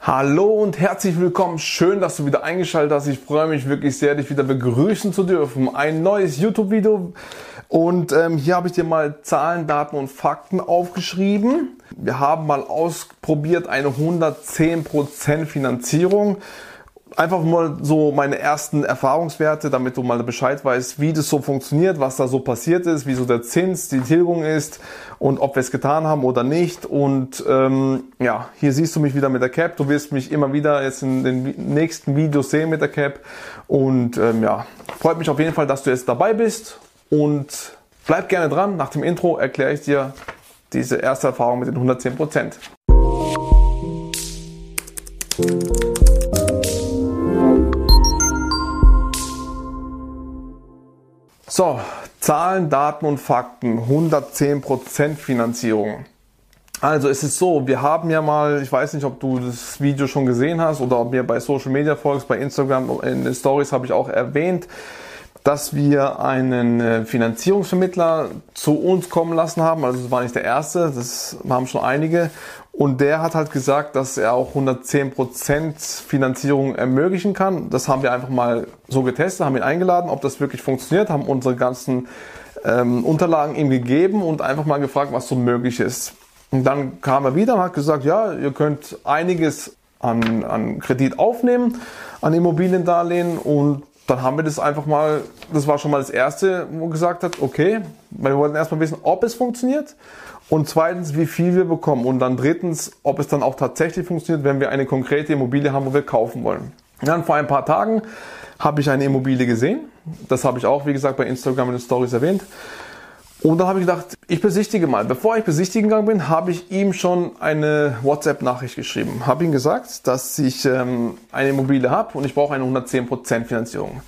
Hallo und herzlich willkommen. Schön, dass du wieder eingeschaltet hast. Ich freue mich wirklich sehr, dich wieder begrüßen zu dürfen. Ein neues YouTube-Video. Und ähm, hier habe ich dir mal Zahlen, Daten und Fakten aufgeschrieben. Wir haben mal ausprobiert eine 110% Finanzierung einfach mal so meine ersten Erfahrungswerte, damit du mal Bescheid weißt, wie das so funktioniert, was da so passiert ist, wie so der Zins, die Tilgung ist und ob wir es getan haben oder nicht. Und ähm, ja, hier siehst du mich wieder mit der Cap. Du wirst mich immer wieder jetzt in den nächsten Videos sehen mit der Cap. Und ähm, ja, freut mich auf jeden Fall, dass du jetzt dabei bist. Und bleib gerne dran. Nach dem Intro erkläre ich dir diese erste Erfahrung mit den 110 Prozent. So, Zahlen, Daten und Fakten. 110% Finanzierung. Also es ist so, wir haben ja mal, ich weiß nicht, ob du das Video schon gesehen hast oder ob mir bei Social Media folgst, bei Instagram in den Stories habe ich auch erwähnt, dass wir einen äh, Finanzierungsvermittler zu uns kommen lassen haben. Also das war nicht der erste, das haben schon einige. Und der hat halt gesagt, dass er auch 110% Finanzierung ermöglichen kann. Das haben wir einfach mal so getestet, haben ihn eingeladen, ob das wirklich funktioniert, haben unsere ganzen ähm, Unterlagen ihm gegeben und einfach mal gefragt, was so möglich ist. Und dann kam er wieder und hat gesagt, ja, ihr könnt einiges an, an Kredit aufnehmen, an Immobiliendarlehen und dann haben wir das einfach mal, das war schon mal das Erste, wo gesagt hat, okay, weil wir wollten erstmal wissen, ob es funktioniert und zweitens, wie viel wir bekommen und dann drittens, ob es dann auch tatsächlich funktioniert, wenn wir eine konkrete Immobilie haben, wo wir kaufen wollen. Dann vor ein paar Tagen habe ich eine Immobilie gesehen, das habe ich auch, wie gesagt, bei Instagram in den Stories erwähnt und dann habe ich gedacht, ich besichtige mal. Bevor ich besichtigen gegangen bin, habe ich ihm schon eine WhatsApp-Nachricht geschrieben. Habe ihm gesagt, dass ich ähm, eine Immobilie habe und ich brauche eine 110% Finanzierung.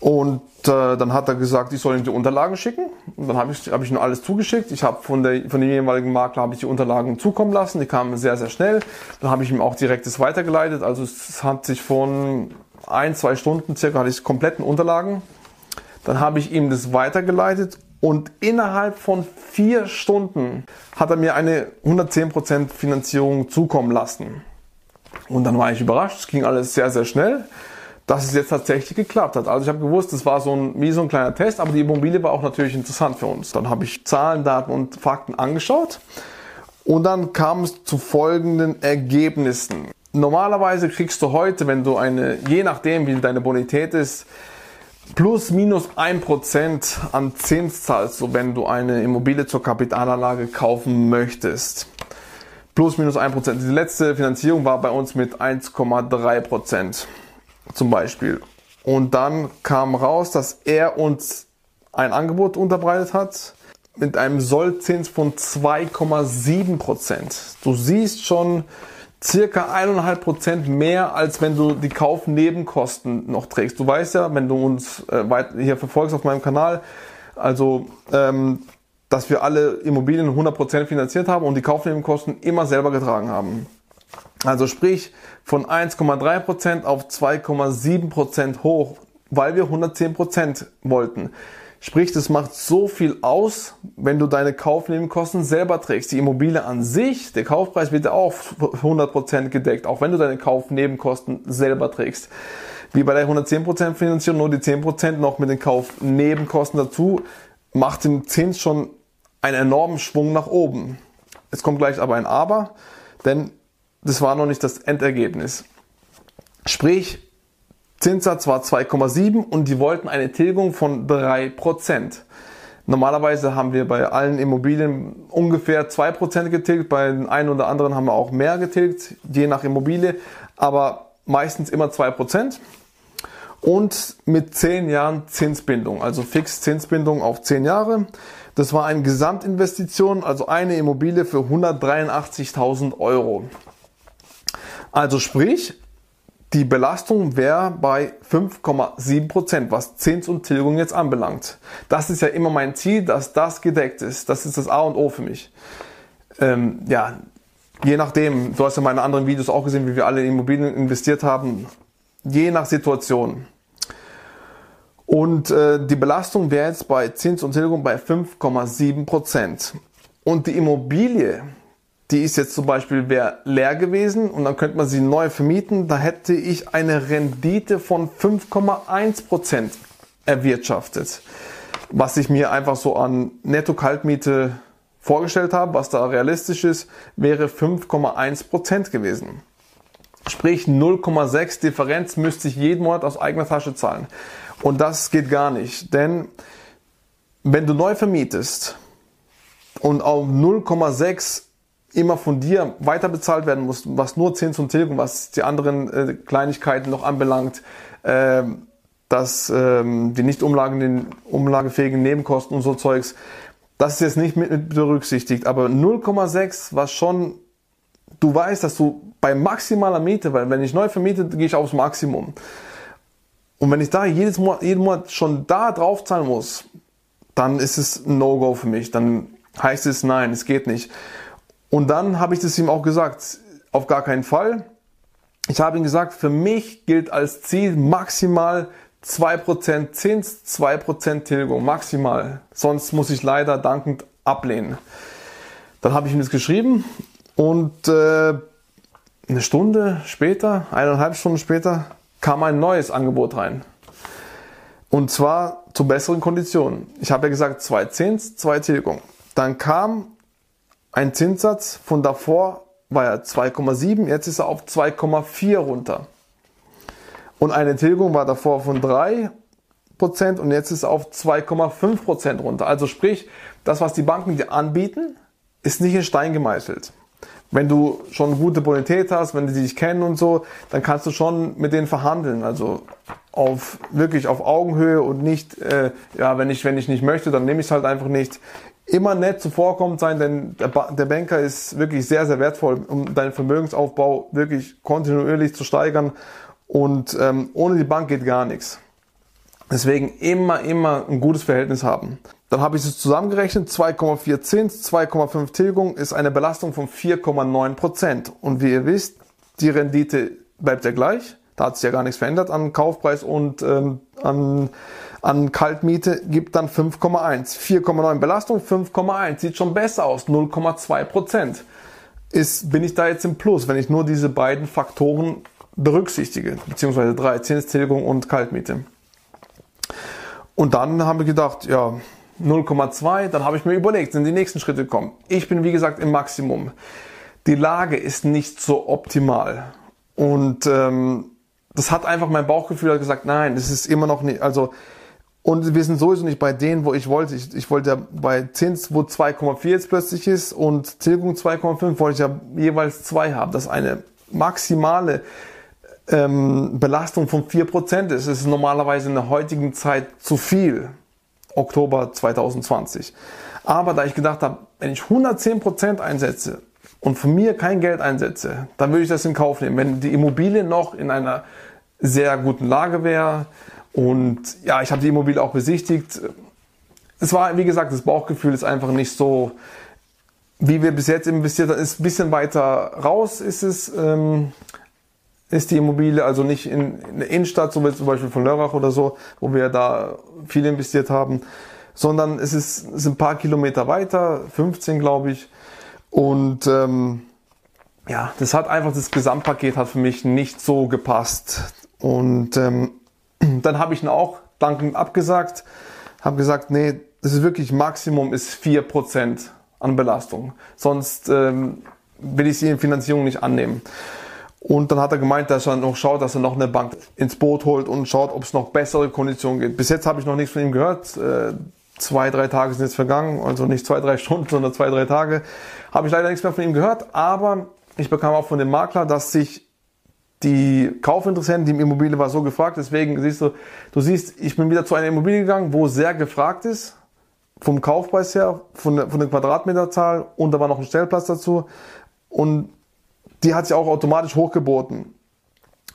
Und äh, dann hat er gesagt, ich soll ihm die Unterlagen schicken. Und dann habe ich, hab ich ihm alles zugeschickt. Ich habe von, der, von dem jeweiligen Makler habe ich die Unterlagen zukommen lassen. Die kamen sehr, sehr schnell. Dann habe ich ihm auch direkt das weitergeleitet. Also es hat sich von ein, zwei Stunden circa hatte ich kompletten Unterlagen. Dann habe ich ihm das weitergeleitet und innerhalb von vier Stunden hat er mir eine 110% Finanzierung zukommen lassen. Und dann war ich überrascht, es ging alles sehr, sehr schnell, dass es jetzt tatsächlich geklappt hat. Also ich habe gewusst, es war so ein, wie so ein kleiner Test, aber die Immobilie war auch natürlich interessant für uns. Dann habe ich Zahlen, Daten und Fakten angeschaut und dann kam es zu folgenden Ergebnissen. Normalerweise kriegst du heute, wenn du eine, je nachdem wie deine Bonität ist, plus minus 1% an Zins zahlst, so wenn du eine Immobilie zur Kapitalanlage kaufen möchtest. Plus minus 1%. Die letzte Finanzierung war bei uns mit 1,3% zum Beispiel. Und dann kam raus, dass er uns ein Angebot unterbreitet hat mit einem Sollzins von 2,7%. Du siehst schon, circa 1,5% mehr, als wenn du die Kaufnebenkosten noch trägst. Du weißt ja, wenn du uns äh, hier verfolgst auf meinem Kanal, also ähm, dass wir alle Immobilien 100% finanziert haben und die Kaufnebenkosten immer selber getragen haben. Also sprich von 1,3% auf 2,7% hoch, weil wir 110% wollten. Sprich, das macht so viel aus, wenn du deine Kaufnebenkosten selber trägst. Die Immobilie an sich, der Kaufpreis wird ja auch 100% gedeckt, auch wenn du deine Kaufnebenkosten selber trägst. Wie bei der 110% Finanzierung, nur die 10% noch mit den Kaufnebenkosten dazu, macht den Zins schon einen enormen Schwung nach oben. Es kommt gleich aber ein Aber, denn das war noch nicht das Endergebnis. Sprich, Zinssatz war 2,7 und die wollten eine Tilgung von 3%. Normalerweise haben wir bei allen Immobilien ungefähr 2% getilgt, bei den einen oder anderen haben wir auch mehr getilgt, je nach Immobilie, aber meistens immer 2%. Und mit 10 Jahren Zinsbindung, also fix Zinsbindung auf 10 Jahre. Das war eine Gesamtinvestition, also eine Immobilie für 183.000 Euro. Also sprich, die Belastung wäre bei 5,7 Prozent, was Zins und Tilgung jetzt anbelangt. Das ist ja immer mein Ziel, dass das gedeckt ist. Das ist das A und O für mich. Ähm, ja, je nachdem, du hast ja meine anderen Videos auch gesehen, wie wir alle in Immobilien investiert haben, je nach Situation. Und äh, die Belastung wäre jetzt bei Zins und Tilgung bei 5,7 Prozent. Und die Immobilie, die ist jetzt zum Beispiel wäre leer gewesen und dann könnte man sie neu vermieten, da hätte ich eine Rendite von 5,1% erwirtschaftet. Was ich mir einfach so an Netto-Kaltmiete vorgestellt habe, was da realistisch ist, wäre 5,1% gewesen. Sprich 0,6 Differenz müsste ich jeden Monat aus eigener Tasche zahlen. Und das geht gar nicht, denn wenn du neu vermietest und auf 0,6 immer von dir weiter bezahlt werden muss, was nur Zins und Tilgung, was die anderen äh, Kleinigkeiten noch anbelangt, äh, dass ähm, die nicht umlagen, den umlagefähigen Nebenkosten und so Zeugs, das ist jetzt nicht mit, mit berücksichtigt, aber 0,6, was schon, du weißt, dass du bei maximaler Miete, weil wenn ich neu vermiete, gehe ich aufs Maximum. Und wenn ich da jedes Monat, jeden Monat schon da drauf zahlen muss, dann ist es ein No-Go für mich. Dann heißt es nein, es geht nicht. Und dann habe ich das ihm auch gesagt, auf gar keinen Fall. Ich habe ihm gesagt, für mich gilt als Ziel maximal 2% Zins, 2% Tilgung, maximal. Sonst muss ich leider dankend ablehnen. Dann habe ich ihm das geschrieben und äh, eine Stunde später, eineinhalb Stunden später, kam ein neues Angebot rein. Und zwar zu besseren Konditionen. Ich habe ja gesagt, zwei Zins, zwei Tilgung. Dann kam ein Zinssatz von davor war ja 2,7, jetzt ist er auf 2,4 runter. Und eine Tilgung war davor von 3% und jetzt ist er auf 2,5% runter. Also sprich, das, was die Banken dir anbieten, ist nicht in Stein gemeißelt. Wenn du schon gute Bonität hast, wenn die dich kennen und so, dann kannst du schon mit denen verhandeln. Also auf wirklich auf Augenhöhe und nicht, äh, ja, wenn ich, wenn ich nicht möchte, dann nehme ich es halt einfach nicht immer nett zuvorkommend sein, denn der, ba der Banker ist wirklich sehr, sehr wertvoll, um deinen Vermögensaufbau wirklich kontinuierlich zu steigern. Und ähm, ohne die Bank geht gar nichts. Deswegen immer, immer ein gutes Verhältnis haben. Dann habe ich es zusammengerechnet, 2,4 Zins, 2,5 Tilgung ist eine Belastung von 4,9 Prozent. Und wie ihr wisst, die Rendite bleibt ja gleich. Da hat sich ja gar nichts verändert an Kaufpreis und ähm, an an Kaltmiete gibt dann 5,1. 4,9 Belastung, 5,1. Sieht schon besser aus, 0,2 Prozent. Ist, bin ich da jetzt im Plus, wenn ich nur diese beiden Faktoren berücksichtige, beziehungsweise drei, Zinstilgung und Kaltmiete. Und dann haben wir gedacht, ja, 0,2, dann habe ich mir überlegt, sind die nächsten Schritte kommen. Ich bin wie gesagt im Maximum. Die Lage ist nicht so optimal. Und ähm, das hat einfach mein Bauchgefühl gesagt, nein, es ist immer noch nicht, also und wir sind sowieso nicht bei denen, wo ich wollte. Ich, ich wollte ja bei Zins, wo 2,4 jetzt plötzlich ist und Tilgung 2,5, wollte ich ja jeweils 2 haben. Das eine maximale ähm, Belastung von 4% ist. Das ist normalerweise in der heutigen Zeit zu viel. Oktober 2020. Aber da ich gedacht habe, wenn ich 110% einsetze und von mir kein Geld einsetze, dann würde ich das in Kauf nehmen. Wenn die Immobilie noch in einer sehr guten Lage wäre, und ja, ich habe die Immobilie auch besichtigt. Es war, wie gesagt, das Bauchgefühl ist einfach nicht so, wie wir bis jetzt investiert haben. Ist ein bisschen weiter raus ist es, ähm, ist die Immobilie, also nicht in, in der Innenstadt, so wie zum Beispiel von Lörrach oder so, wo wir da viel investiert haben, sondern es ist, es ist ein paar Kilometer weiter, 15 glaube ich. Und ähm, ja, das hat einfach, das Gesamtpaket hat für mich nicht so gepasst. Und ähm, dann habe ich ihn auch dankend abgesagt, habe gesagt, nee, das ist wirklich Maximum ist 4% an Belastung. Sonst ähm, will ich sie in Finanzierung nicht annehmen. Und dann hat er gemeint, dass er noch schaut, dass er noch eine Bank ins Boot holt und schaut, ob es noch bessere Konditionen gibt. Bis jetzt habe ich noch nichts von ihm gehört. Zwei, drei Tage sind jetzt vergangen, also nicht zwei, drei Stunden, sondern zwei, drei Tage. Habe ich leider nichts mehr von ihm gehört, aber ich bekam auch von dem Makler, dass sich die Kaufinteressenten, die Immobilie war so gefragt, deswegen siehst du, du siehst, ich bin wieder zu einer Immobilie gegangen, wo sehr gefragt ist, vom Kaufpreis her, von der, von der Quadratmeterzahl und da war noch ein Stellplatz dazu und die hat sich auch automatisch hochgeboten.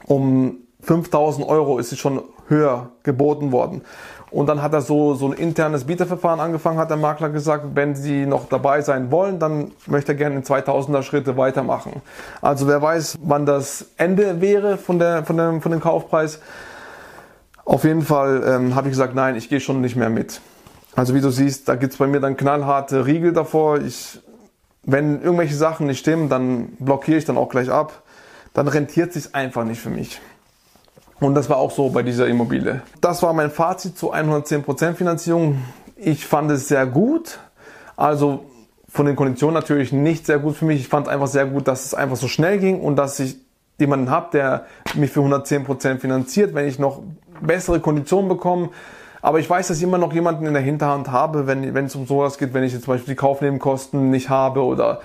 Um 5000 Euro ist sie schon höher geboten worden. Und dann hat er so, so ein internes Bieterverfahren angefangen, hat der Makler gesagt, wenn Sie noch dabei sein wollen, dann möchte er gerne in 2000er Schritte weitermachen. Also wer weiß, wann das Ende wäre von, der, von, dem, von dem Kaufpreis. Auf jeden Fall ähm, habe ich gesagt, nein, ich gehe schon nicht mehr mit. Also wie du siehst, da gibt's bei mir dann knallharte Riegel davor. Ich wenn irgendwelche Sachen nicht stimmen, dann blockiere ich dann auch gleich ab. Dann rentiert sich einfach nicht für mich. Und das war auch so bei dieser Immobilie. Das war mein Fazit zu 110% Finanzierung. Ich fand es sehr gut. Also von den Konditionen natürlich nicht sehr gut für mich. Ich fand einfach sehr gut, dass es einfach so schnell ging und dass ich jemanden habe, der mich für 110% finanziert, wenn ich noch bessere Konditionen bekomme. Aber ich weiß, dass ich immer noch jemanden in der Hinterhand habe, wenn, wenn es um sowas geht, wenn ich jetzt zum Beispiel die Kaufnebenkosten nicht habe oder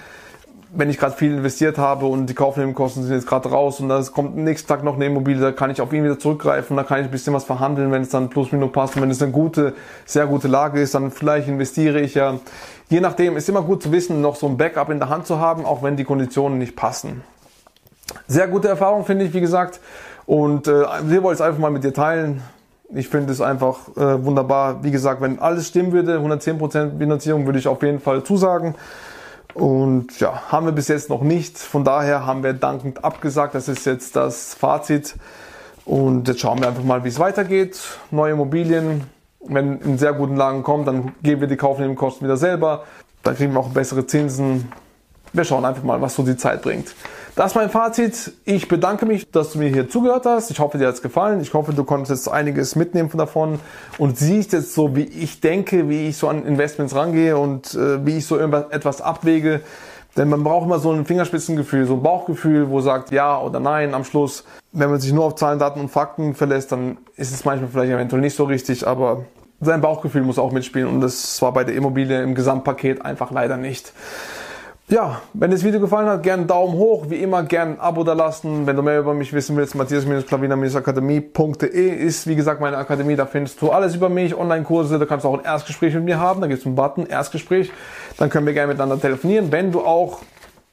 wenn ich gerade viel investiert habe und die Kaufnebenkosten sind jetzt gerade raus und es kommt nächsten Tag noch eine Immobilie, da kann ich auf ihn wieder zurückgreifen, da kann ich ein bisschen was verhandeln, wenn es dann plus minus passt und wenn es eine gute, sehr gute Lage ist, dann vielleicht investiere ich ja. Je nachdem ist immer gut zu wissen, noch so ein Backup in der Hand zu haben, auch wenn die Konditionen nicht passen. Sehr gute Erfahrung finde ich, wie gesagt. Und äh, wir wollen es einfach mal mit dir teilen. Ich finde es einfach äh, wunderbar. Wie gesagt, wenn alles stimmen würde, 110% Finanzierung, würde ich auf jeden Fall zusagen. Und ja, haben wir bis jetzt noch nicht. Von daher haben wir dankend abgesagt. Das ist jetzt das Fazit. Und jetzt schauen wir einfach mal, wie es weitergeht. Neue Immobilien, wenn in sehr guten Lagen kommt, dann geben wir die Kaufnebenkosten wieder selber. Dann kriegen wir auch bessere Zinsen. Wir schauen einfach mal, was so die Zeit bringt. Das ist mein Fazit. Ich bedanke mich, dass du mir hier zugehört hast. Ich hoffe, dir hat es gefallen. Ich hoffe, du konntest jetzt einiges mitnehmen davon und siehst jetzt so, wie ich denke, wie ich so an Investments rangehe und äh, wie ich so etwas abwäge. Denn man braucht immer so ein Fingerspitzengefühl, so ein Bauchgefühl, wo sagt ja oder nein am Schluss. Wenn man sich nur auf Zahlen, Daten und Fakten verlässt, dann ist es manchmal vielleicht eventuell nicht so richtig, aber sein Bauchgefühl muss auch mitspielen und das war bei der Immobilie im Gesamtpaket einfach leider nicht. Ja, wenn das Video gefallen hat, gerne einen Daumen hoch. Wie immer, gerne ein Abo da lassen. Wenn du mehr über mich wissen willst, matthias-klavina-akademie.de ist, wie gesagt, meine Akademie. Da findest du alles über mich, Online-Kurse. Da kannst du auch ein Erstgespräch mit mir haben. Da gibt es einen Button, Erstgespräch. Dann können wir gerne miteinander telefonieren. Wenn du auch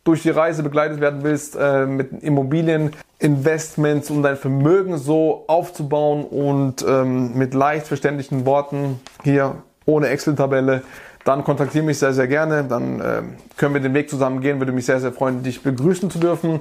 durch die Reise begleitet werden willst äh, mit Immobilieninvestments, um dein Vermögen so aufzubauen und ähm, mit leicht verständlichen Worten hier ohne Excel-Tabelle dann kontaktiere mich sehr, sehr gerne. Dann äh, können wir den Weg zusammen gehen. Würde mich sehr, sehr freuen, dich begrüßen zu dürfen,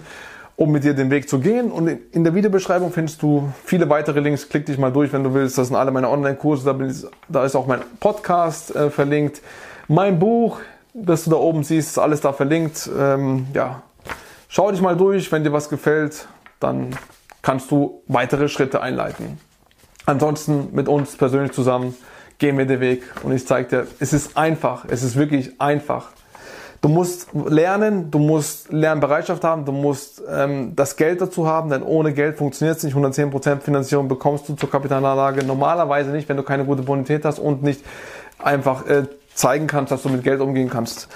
um mit dir den Weg zu gehen. Und in der Videobeschreibung findest du viele weitere Links. Klick dich mal durch, wenn du willst. Das sind alle meine Online-Kurse. Da, da, ist auch mein Podcast äh, verlinkt. Mein Buch, das du da oben siehst, ist alles da verlinkt. Ähm, ja, schau dich mal durch. Wenn dir was gefällt, dann kannst du weitere Schritte einleiten. Ansonsten mit uns persönlich zusammen geh mir den Weg und ich zeige dir, es ist einfach, es ist wirklich einfach. Du musst lernen, du musst Lernbereitschaft haben, du musst ähm, das Geld dazu haben, denn ohne Geld funktioniert es nicht. 110% Finanzierung bekommst du zur Kapitalanlage normalerweise nicht, wenn du keine gute Bonität hast und nicht einfach äh, zeigen kannst, dass du mit Geld umgehen kannst.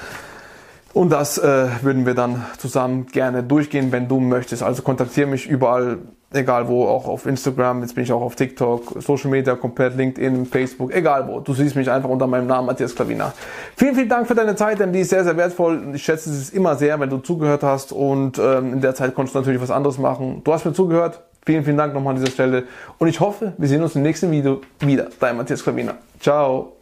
Und das äh, würden wir dann zusammen gerne durchgehen, wenn du möchtest. Also kontaktiere mich überall, egal wo, auch auf Instagram, jetzt bin ich auch auf TikTok, Social Media komplett, LinkedIn, Facebook, egal wo. Du siehst mich einfach unter meinem Namen Matthias Klavina. Vielen, vielen Dank für deine Zeit, denn die ist sehr, sehr wertvoll. Ich schätze es immer sehr, wenn du zugehört hast und ähm, in der Zeit konntest du natürlich was anderes machen. Du hast mir zugehört. Vielen, vielen Dank nochmal an dieser Stelle und ich hoffe, wir sehen uns im nächsten Video wieder. Dein Matthias Klavina. Ciao.